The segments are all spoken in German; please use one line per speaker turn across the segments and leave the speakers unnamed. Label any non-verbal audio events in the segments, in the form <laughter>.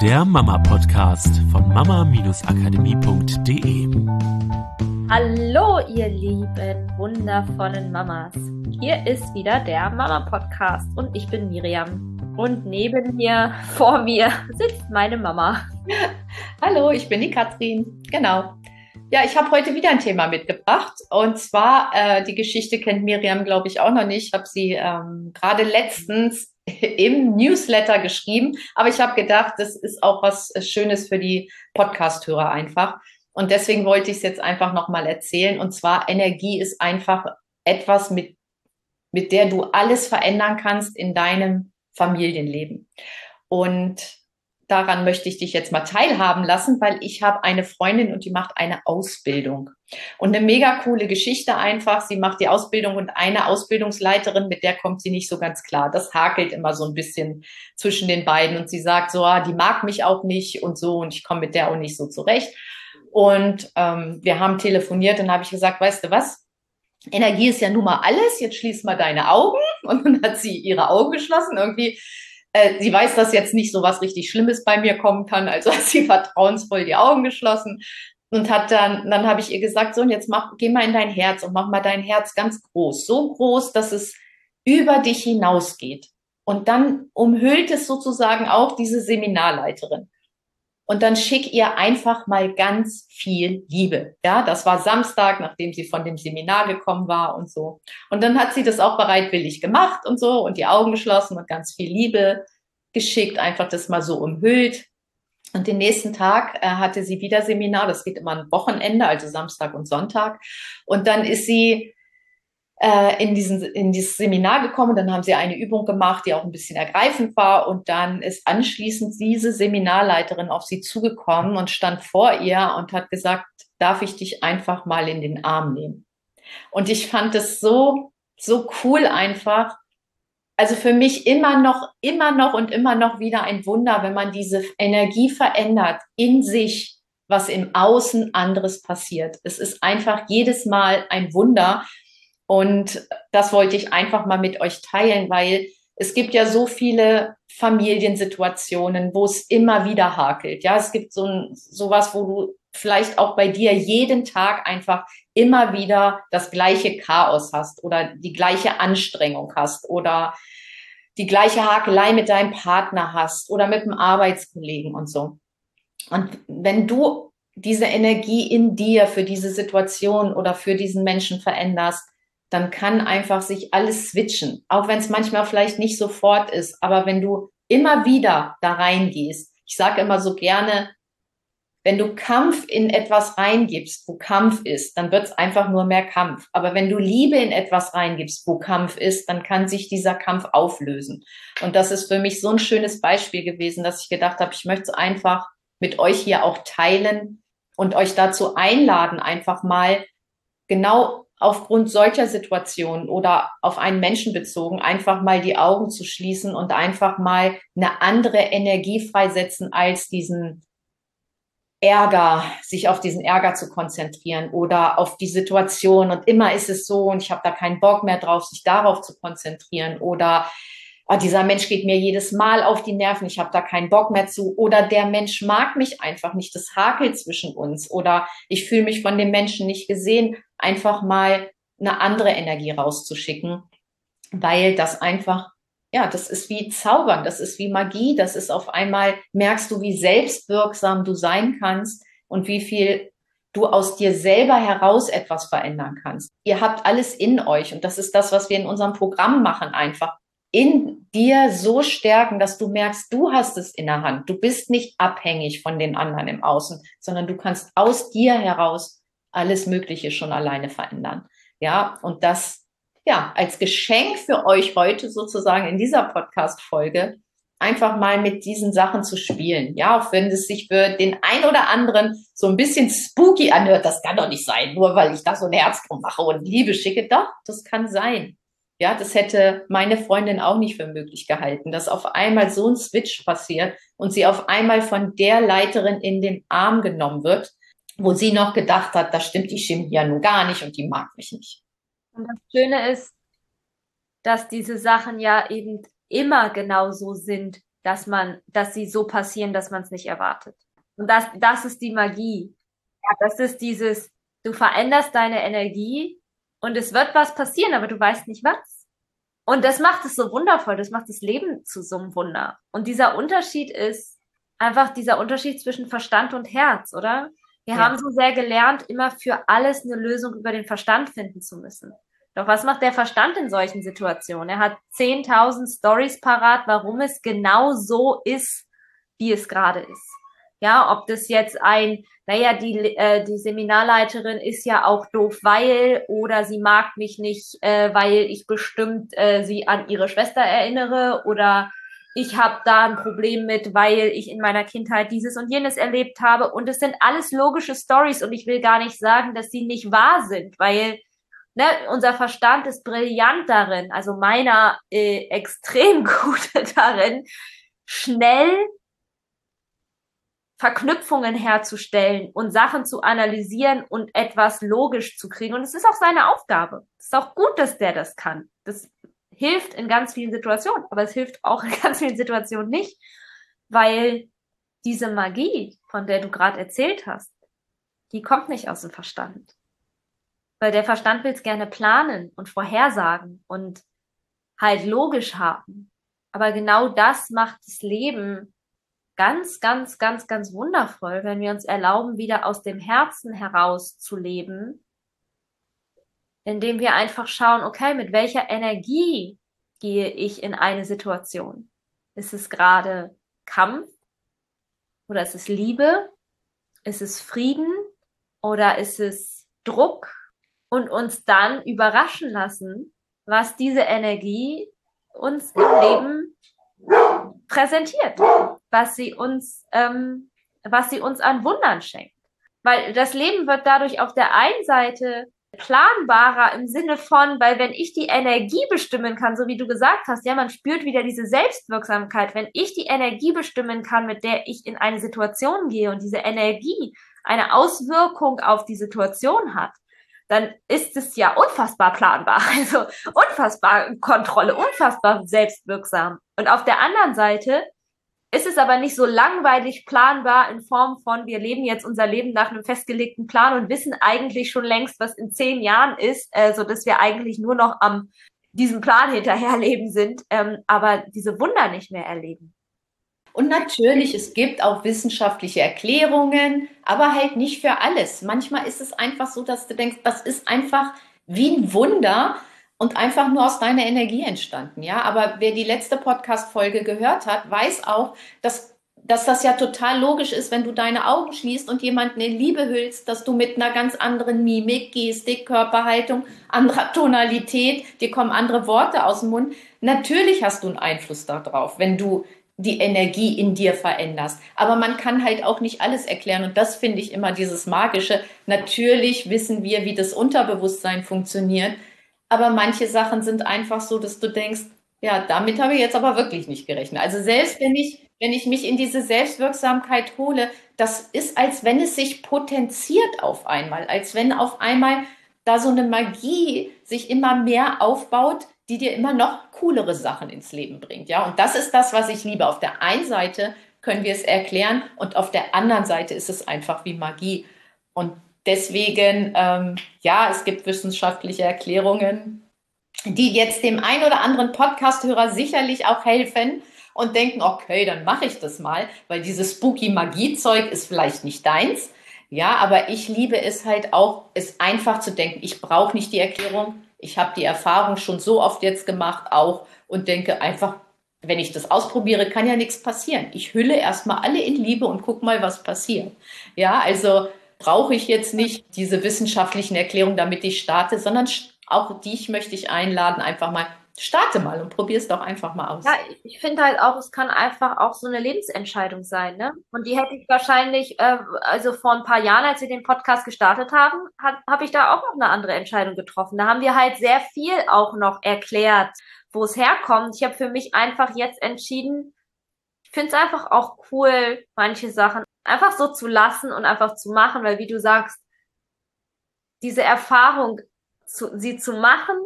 der Mama-Podcast von mama-akademie.de.
Hallo, ihr lieben, wundervollen Mamas. Hier ist wieder der Mama-Podcast und ich bin Miriam. Und neben mir, <laughs> vor mir, sitzt meine Mama. <laughs>
Hallo, ich bin die Katrin. Genau. Ja, ich habe heute wieder ein Thema mitgebracht. Und zwar, äh, die Geschichte kennt Miriam, glaube ich, auch noch nicht. Ich habe sie ähm, gerade letztens im Newsletter geschrieben. Aber ich habe gedacht, das ist auch was Schönes für die Podcast-Hörer einfach. Und deswegen wollte ich es jetzt einfach nochmal erzählen. Und zwar, Energie ist einfach etwas, mit, mit der du alles verändern kannst in deinem Familienleben. Und daran möchte ich dich jetzt mal teilhaben lassen, weil ich habe eine Freundin und die macht eine Ausbildung. Und eine mega coole Geschichte einfach. Sie macht die Ausbildung und eine Ausbildungsleiterin, mit der kommt sie nicht so ganz klar. Das hakelt immer so ein bisschen zwischen den beiden und sie sagt so, ah, die mag mich auch nicht und so und ich komme mit der auch nicht so zurecht. Und ähm, wir haben telefoniert und habe ich gesagt, weißt du was? Energie ist ja nun mal alles. Jetzt schließ mal deine Augen. <laughs> Und dann hat sie ihre Augen geschlossen. Irgendwie äh, sie weiß, dass jetzt nicht so was richtig Schlimmes bei mir kommen kann, also <laughs> hat sie vertrauensvoll die Augen geschlossen und hat dann, dann habe ich ihr gesagt, so und jetzt mach, geh mal in dein Herz und mach mal dein Herz ganz groß, so groß, dass es über dich hinausgeht. Und dann umhüllt es sozusagen auch diese Seminarleiterin und dann schick ihr einfach mal ganz viel Liebe. Ja, das war Samstag, nachdem sie von dem Seminar gekommen war und so. Und dann hat sie das auch bereitwillig gemacht und so und die Augen geschlossen und ganz viel Liebe geschickt, einfach das mal so umhüllt. Und den nächsten Tag äh, hatte sie wieder Seminar. Das geht immer ein Wochenende, also Samstag und Sonntag. Und dann ist sie äh, in, diesen, in dieses Seminar gekommen. Dann haben sie eine Übung gemacht, die auch ein bisschen ergreifend war. Und dann ist anschließend diese Seminarleiterin auf sie zugekommen und stand vor ihr und hat gesagt, darf ich dich einfach mal in den Arm nehmen? Und ich fand es so, so cool einfach. Also für mich immer noch, immer noch und immer noch wieder ein Wunder, wenn man diese Energie verändert in sich, was im Außen anderes passiert. Es ist einfach jedes Mal ein Wunder. Und das wollte ich einfach mal mit euch teilen, weil es gibt ja so viele Familiensituationen, wo es immer wieder hakelt. Ja, es gibt so ein, sowas, wo du vielleicht auch bei dir jeden Tag einfach immer wieder das gleiche Chaos hast oder die gleiche Anstrengung hast oder die gleiche Hakelei mit deinem Partner hast oder mit einem Arbeitskollegen und so. Und wenn du diese Energie in dir für diese Situation oder für diesen Menschen veränderst, dann kann einfach sich alles switchen, auch wenn es manchmal vielleicht nicht sofort ist. Aber wenn du immer wieder da reingehst, ich sage immer so gerne, wenn du Kampf in etwas reingibst, wo Kampf ist, dann wird es einfach nur mehr Kampf. Aber wenn du Liebe in etwas reingibst, wo Kampf ist, dann kann sich dieser Kampf auflösen. Und das ist für mich so ein schönes Beispiel gewesen, dass ich gedacht habe, ich möchte es einfach mit euch hier auch teilen und euch dazu einladen, einfach mal genau aufgrund solcher Situationen oder auf einen Menschen bezogen, einfach mal die Augen zu schließen und einfach mal eine andere Energie freisetzen als diesen Ärger, sich auf diesen Ärger zu konzentrieren oder auf die Situation und immer ist es so und ich habe da keinen Bock mehr drauf, sich darauf zu konzentrieren oder oh, dieser Mensch geht mir jedes Mal auf die Nerven, ich habe da keinen Bock mehr zu oder der Mensch mag mich einfach nicht, das hakelt zwischen uns oder ich fühle mich von dem Menschen nicht gesehen einfach mal eine andere Energie rauszuschicken, weil das einfach, ja, das ist wie Zaubern, das ist wie Magie, das ist auf einmal, merkst du, wie selbstwirksam du sein kannst und wie viel du aus dir selber heraus etwas verändern kannst. Ihr habt alles in euch und das ist das, was wir in unserem Programm machen, einfach in dir so stärken, dass du merkst, du hast es in der Hand. Du bist nicht abhängig von den anderen im Außen, sondern du kannst aus dir heraus alles Mögliche schon alleine verändern. Ja, und das, ja, als Geschenk für euch heute sozusagen in dieser Podcast-Folge einfach mal mit diesen Sachen zu spielen. Ja, auch wenn es sich für den ein oder anderen so ein bisschen spooky anhört, das kann doch nicht sein, nur weil ich da so ein Herz drum mache und Liebe schicke. Doch, das kann sein. Ja, das hätte meine Freundin auch nicht für möglich gehalten, dass auf einmal so ein Switch passiert und sie auf einmal von der Leiterin in den Arm genommen wird wo sie noch gedacht hat, da stimmt die Chemie ja nun gar nicht und die mag mich nicht.
Und das Schöne ist, dass diese Sachen ja eben immer genau so sind, dass man, dass sie so passieren, dass man es nicht erwartet. Und das, das ist die Magie. Ja, das ist dieses, du veränderst deine Energie und es wird was passieren, aber du weißt nicht was. Und das macht es so wundervoll, das macht das Leben zu so einem Wunder. Und dieser Unterschied ist einfach dieser Unterschied zwischen Verstand und Herz, oder? Wir ja. haben so sehr gelernt, immer für alles eine Lösung über den Verstand finden zu müssen. Doch was macht der Verstand in solchen Situationen? Er hat 10.000 Stories parat, warum es genau so ist, wie es gerade ist. Ja, ob das jetzt ein, naja, die, äh, die Seminarleiterin ist ja auch doof, weil, oder sie mag mich nicht, äh, weil ich bestimmt äh, sie an ihre Schwester erinnere, oder ich habe da ein Problem mit, weil ich in meiner Kindheit dieses und jenes erlebt habe. Und es sind alles logische Stories und ich will gar nicht sagen, dass sie nicht wahr sind, weil ne, unser Verstand ist brillant darin, also meiner äh, <laughs> extrem gut <laughs> darin, schnell Verknüpfungen herzustellen und Sachen zu analysieren und etwas logisch zu kriegen. Und es ist auch seine Aufgabe. Es ist auch gut, dass der das kann. Das hilft in ganz vielen Situationen, aber es hilft auch <laughs> in ganz vielen Situationen nicht, weil diese Magie, von der du gerade erzählt hast, die kommt nicht aus dem Verstand. Weil der Verstand will es gerne planen und vorhersagen und halt logisch haben. Aber genau das macht das Leben ganz, ganz, ganz, ganz wundervoll, wenn wir uns erlauben, wieder aus dem Herzen heraus zu leben, indem wir einfach schauen, okay, mit welcher Energie gehe ich in eine Situation? Ist es gerade Kampf oder ist es Liebe? Ist es Frieden oder ist es Druck? Und uns dann überraschen lassen, was diese Energie uns im Leben präsentiert, was sie uns, ähm, was sie uns an Wundern schenkt. Weil das Leben wird dadurch auf der einen Seite planbarer im Sinne von, weil wenn ich die Energie bestimmen kann, so wie du gesagt hast, ja, man spürt wieder diese Selbstwirksamkeit, wenn ich die Energie bestimmen kann, mit der ich in eine Situation gehe und diese Energie eine Auswirkung auf die Situation hat, dann ist es ja unfassbar planbar, <laughs> also unfassbar Kontrolle, unfassbar selbstwirksam. Und auf der anderen Seite ist es aber nicht so langweilig planbar in Form von, wir leben jetzt unser Leben nach einem festgelegten Plan und wissen eigentlich schon längst, was in zehn Jahren ist, äh, so dass wir eigentlich nur noch am diesem Plan hinterherleben sind, ähm, aber diese Wunder nicht mehr erleben.
Und natürlich, es gibt auch wissenschaftliche Erklärungen, aber halt nicht für alles. Manchmal ist es einfach so, dass du denkst, das ist einfach wie ein Wunder und einfach nur aus deiner Energie entstanden. Ja, aber wer die letzte Podcast-Folge gehört hat, weiß auch, dass dass das ja total logisch ist, wenn du deine Augen schließt und jemanden in Liebe hüllst, dass du mit einer ganz anderen Mimik, Gestik, Körperhaltung, anderer Tonalität, dir kommen andere Worte aus dem Mund. Natürlich hast du einen Einfluss darauf, wenn du die Energie in dir veränderst. Aber man kann halt auch nicht alles erklären und das finde ich immer dieses Magische. Natürlich wissen wir, wie das Unterbewusstsein funktioniert, aber manche Sachen sind einfach so, dass du denkst, ja, damit habe ich jetzt aber wirklich nicht gerechnet. Also selbst wenn ich, wenn ich mich in diese Selbstwirksamkeit hole, das ist, als wenn es sich potenziert auf einmal, als wenn auf einmal da so eine Magie sich immer mehr aufbaut, die dir immer noch coolere Sachen ins Leben bringt. Ja, und das ist das, was ich liebe. Auf der einen Seite können wir es erklären und auf der anderen Seite ist es einfach wie Magie. Und deswegen, ähm, ja, es gibt wissenschaftliche Erklärungen, die jetzt dem ein oder anderen Podcast-Hörer sicherlich auch helfen und denken, okay, dann mache ich das mal, weil dieses spooky Magie-Zeug ist vielleicht nicht deins. Ja, aber ich liebe es halt auch, es einfach zu denken. Ich brauche nicht die Erklärung. Ich habe die Erfahrung schon so oft jetzt gemacht auch und denke einfach, wenn ich das ausprobiere, kann ja nichts passieren. Ich hülle erstmal alle in Liebe und guck mal, was passiert. Ja, also brauche ich jetzt nicht diese wissenschaftlichen Erklärungen, damit ich starte, sondern auch dich möchte ich einladen, einfach mal starte mal und probier es doch einfach mal aus.
Ja, ich finde halt auch, es kann einfach auch so eine Lebensentscheidung sein, ne? Und die hätte ich wahrscheinlich, äh, also vor ein paar Jahren, als wir den Podcast gestartet haben, habe ich da auch noch eine andere Entscheidung getroffen. Da haben wir halt sehr viel auch noch erklärt, wo es herkommt. Ich habe für mich einfach jetzt entschieden, ich finde es einfach auch cool, manche Sachen einfach so zu lassen und einfach zu machen, weil wie du sagst, diese Erfahrung, zu, sie zu machen,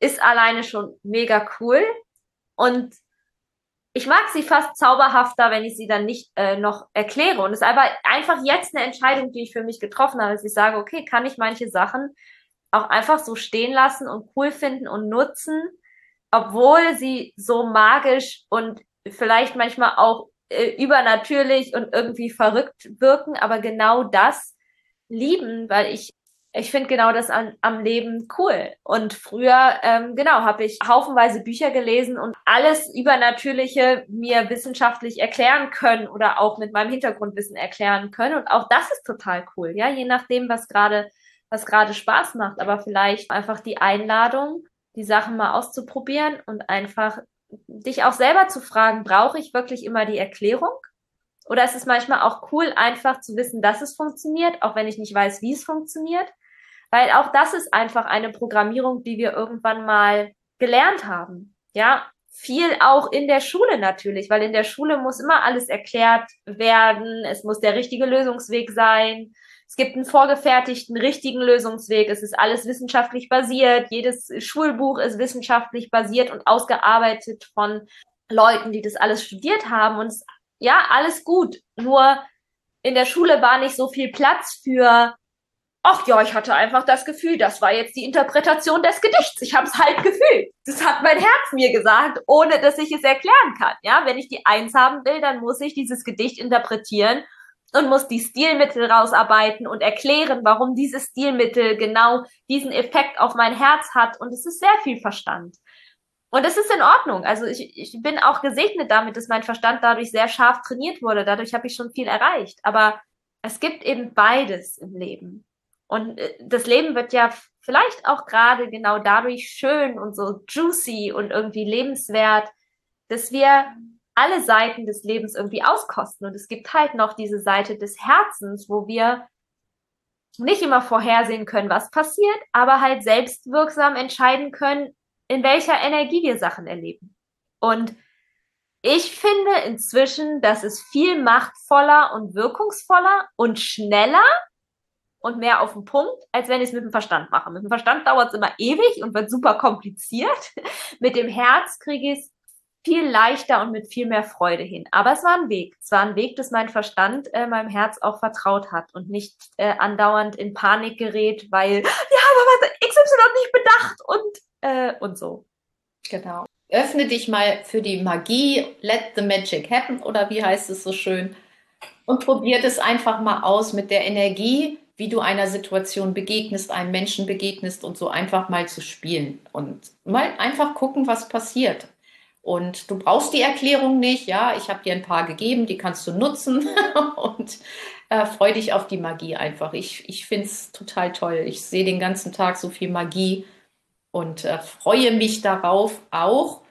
ist alleine schon mega cool. Und ich mag sie fast zauberhafter, wenn ich sie dann nicht äh, noch erkläre. Und es ist aber einfach jetzt eine Entscheidung, die ich für mich getroffen habe, dass ich sage, okay, kann ich manche Sachen auch einfach so stehen lassen und cool finden und nutzen, obwohl sie so magisch und vielleicht manchmal auch äh, übernatürlich und irgendwie verrückt wirken, aber genau das lieben, weil ich ich finde genau das an, am Leben cool. Und früher, ähm, genau, habe ich haufenweise Bücher gelesen und alles Übernatürliche mir wissenschaftlich erklären können oder auch mit meinem Hintergrundwissen erklären können. Und auch das ist total cool, ja, je nachdem, was gerade was gerade Spaß macht, aber vielleicht einfach die Einladung, die Sachen mal auszuprobieren und einfach dich auch selber zu fragen, brauche ich wirklich immer die Erklärung? Oder ist es manchmal auch cool, einfach zu wissen, dass es funktioniert, auch wenn ich nicht weiß, wie es funktioniert? Weil auch das ist einfach eine Programmierung, die wir irgendwann mal gelernt haben. Ja, viel auch in der Schule natürlich, weil in der Schule muss immer alles erklärt werden. Es muss der richtige Lösungsweg sein. Es gibt einen vorgefertigten richtigen Lösungsweg. Es ist alles wissenschaftlich basiert. Jedes Schulbuch ist wissenschaftlich basiert und ausgearbeitet von Leuten, die das alles studiert haben. Und es, ja, alles gut. Nur in der Schule war nicht so viel Platz für ach ja, ich hatte einfach das Gefühl, das war jetzt die Interpretation des Gedichts. Ich habe es halt gefühlt. Das hat mein Herz mir gesagt, ohne dass ich es erklären kann. Ja, wenn ich die Eins haben will, dann muss ich dieses Gedicht interpretieren und muss die Stilmittel rausarbeiten und erklären, warum dieses Stilmittel genau diesen Effekt auf mein Herz hat. Und es ist sehr viel Verstand. Und es ist in Ordnung. Also ich, ich bin auch gesegnet damit, dass mein Verstand dadurch sehr scharf trainiert wurde. Dadurch habe ich schon viel erreicht. Aber es gibt eben beides im Leben. Und äh, das Leben wird ja vielleicht auch gerade genau dadurch schön und so juicy und irgendwie lebenswert, dass wir alle Seiten des Lebens irgendwie auskosten. Und es gibt halt noch diese Seite des Herzens, wo wir nicht immer vorhersehen können, was passiert, aber halt selbstwirksam entscheiden können, in welcher Energie wir Sachen erleben. Und ich finde inzwischen, dass es viel machtvoller und wirkungsvoller und schneller und mehr auf den Punkt, als wenn ich es mit dem Verstand mache. Mit dem Verstand dauert es immer ewig und wird super kompliziert. <laughs> mit dem Herz kriege ich es viel leichter und mit viel mehr Freude hin. Aber es war ein Weg. Es war ein Weg, dass mein Verstand äh, meinem Herz auch vertraut hat und nicht äh, andauernd in Panik gerät, weil, ja, aber was XY nicht bedacht und, äh, und so.
Genau. Öffne dich mal für die Magie, let the magic happen oder wie heißt es so schön? Und probiert es einfach mal aus mit der Energie, wie du einer Situation begegnest, einem Menschen begegnest und so einfach mal zu spielen und mal einfach gucken, was passiert. Und du brauchst die Erklärung nicht, ja, ich habe dir ein paar gegeben, die kannst du nutzen <laughs> und äh, freu dich auf die Magie einfach. Ich, ich finde es total toll. Ich sehe den ganzen Tag so viel Magie und äh, freue mich darauf, auch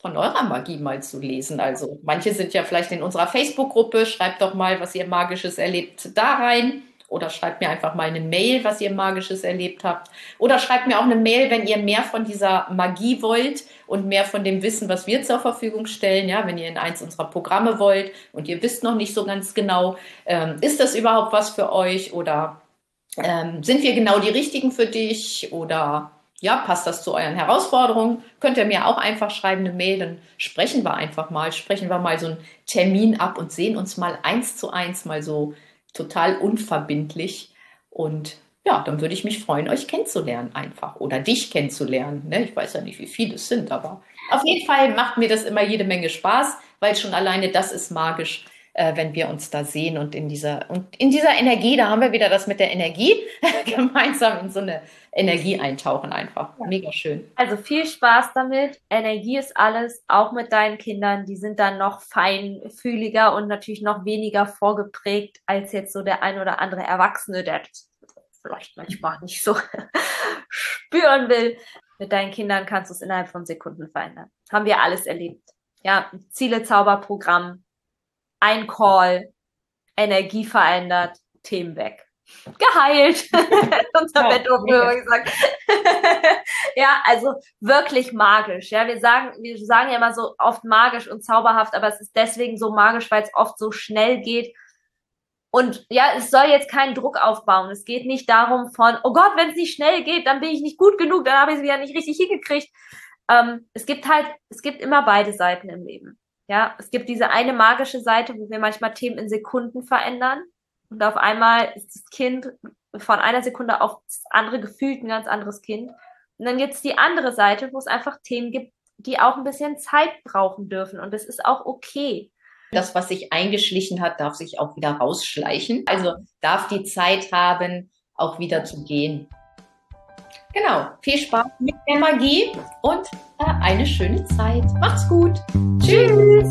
von eurer Magie mal zu lesen. Also manche sind ja vielleicht in unserer Facebook-Gruppe, schreibt doch mal, was ihr magisches erlebt, da rein. Oder schreibt mir einfach mal eine Mail, was ihr Magisches erlebt habt. Oder schreibt mir auch eine Mail, wenn ihr mehr von dieser Magie wollt und mehr von dem Wissen, was wir zur Verfügung stellen. Ja, wenn ihr in eins unserer Programme wollt und ihr wisst noch nicht so ganz genau, ähm, ist das überhaupt was für euch oder ähm, sind wir genau die richtigen für dich oder ja, passt das zu euren Herausforderungen? Könnt ihr mir auch einfach schreiben, eine Mail, dann sprechen wir einfach mal, sprechen wir mal so einen Termin ab und sehen uns mal eins zu eins mal so total unverbindlich. Und ja, dann würde ich mich freuen, euch kennenzulernen einfach oder dich kennenzulernen. Ne? Ich weiß ja nicht, wie viele es sind, aber auf jeden Fall macht mir das immer jede Menge Spaß, weil schon alleine das ist magisch, äh, wenn wir uns da sehen und in dieser und in dieser Energie, da haben wir wieder das mit der Energie, <laughs> gemeinsam in so eine Energie eintauchen einfach. Ja. Mega schön.
Also viel Spaß damit. Energie ist alles, auch mit deinen Kindern. Die sind dann noch feinfühliger und natürlich noch weniger vorgeprägt als jetzt so der ein oder andere Erwachsene, der vielleicht manchmal nicht so <laughs> spüren will. Mit deinen Kindern kannst du es innerhalb von Sekunden verändern. Haben wir alles erlebt. Ja, Ziele-Zauberprogramm, ein Call, Energie verändert, Themen weg. Geheilt. <laughs> Unser ja, Bettdorf gesagt. <laughs> ja, also wirklich magisch. Ja, wir sagen, wir sagen ja immer so oft magisch und zauberhaft, aber es ist deswegen so magisch, weil es oft so schnell geht. Und ja, es soll jetzt keinen Druck aufbauen. Es geht nicht darum von, oh Gott, wenn es nicht schnell geht, dann bin ich nicht gut genug, dann habe ich es wieder nicht richtig hingekriegt. Ähm, es gibt halt, es gibt immer beide Seiten im Leben. Ja, es gibt diese eine magische Seite, wo wir manchmal Themen in Sekunden verändern. Und auf einmal ist das Kind von einer Sekunde auf das andere gefühlt ein ganz anderes Kind. Und dann gibt es die andere Seite, wo es einfach Themen gibt, die auch ein bisschen Zeit brauchen dürfen. Und das ist auch okay.
Das, was sich eingeschlichen hat, darf sich auch wieder rausschleichen. Also darf die Zeit haben, auch wieder zu gehen. Genau. Viel Spaß mit der Magie und äh, eine schöne Zeit. Macht's gut. Tschüss.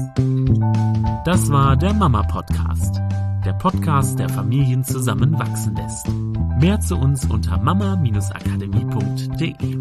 Das war der Mama Podcast. Der Podcast, der Familien zusammenwachsen lässt. Mehr zu uns unter mama-akademie.de.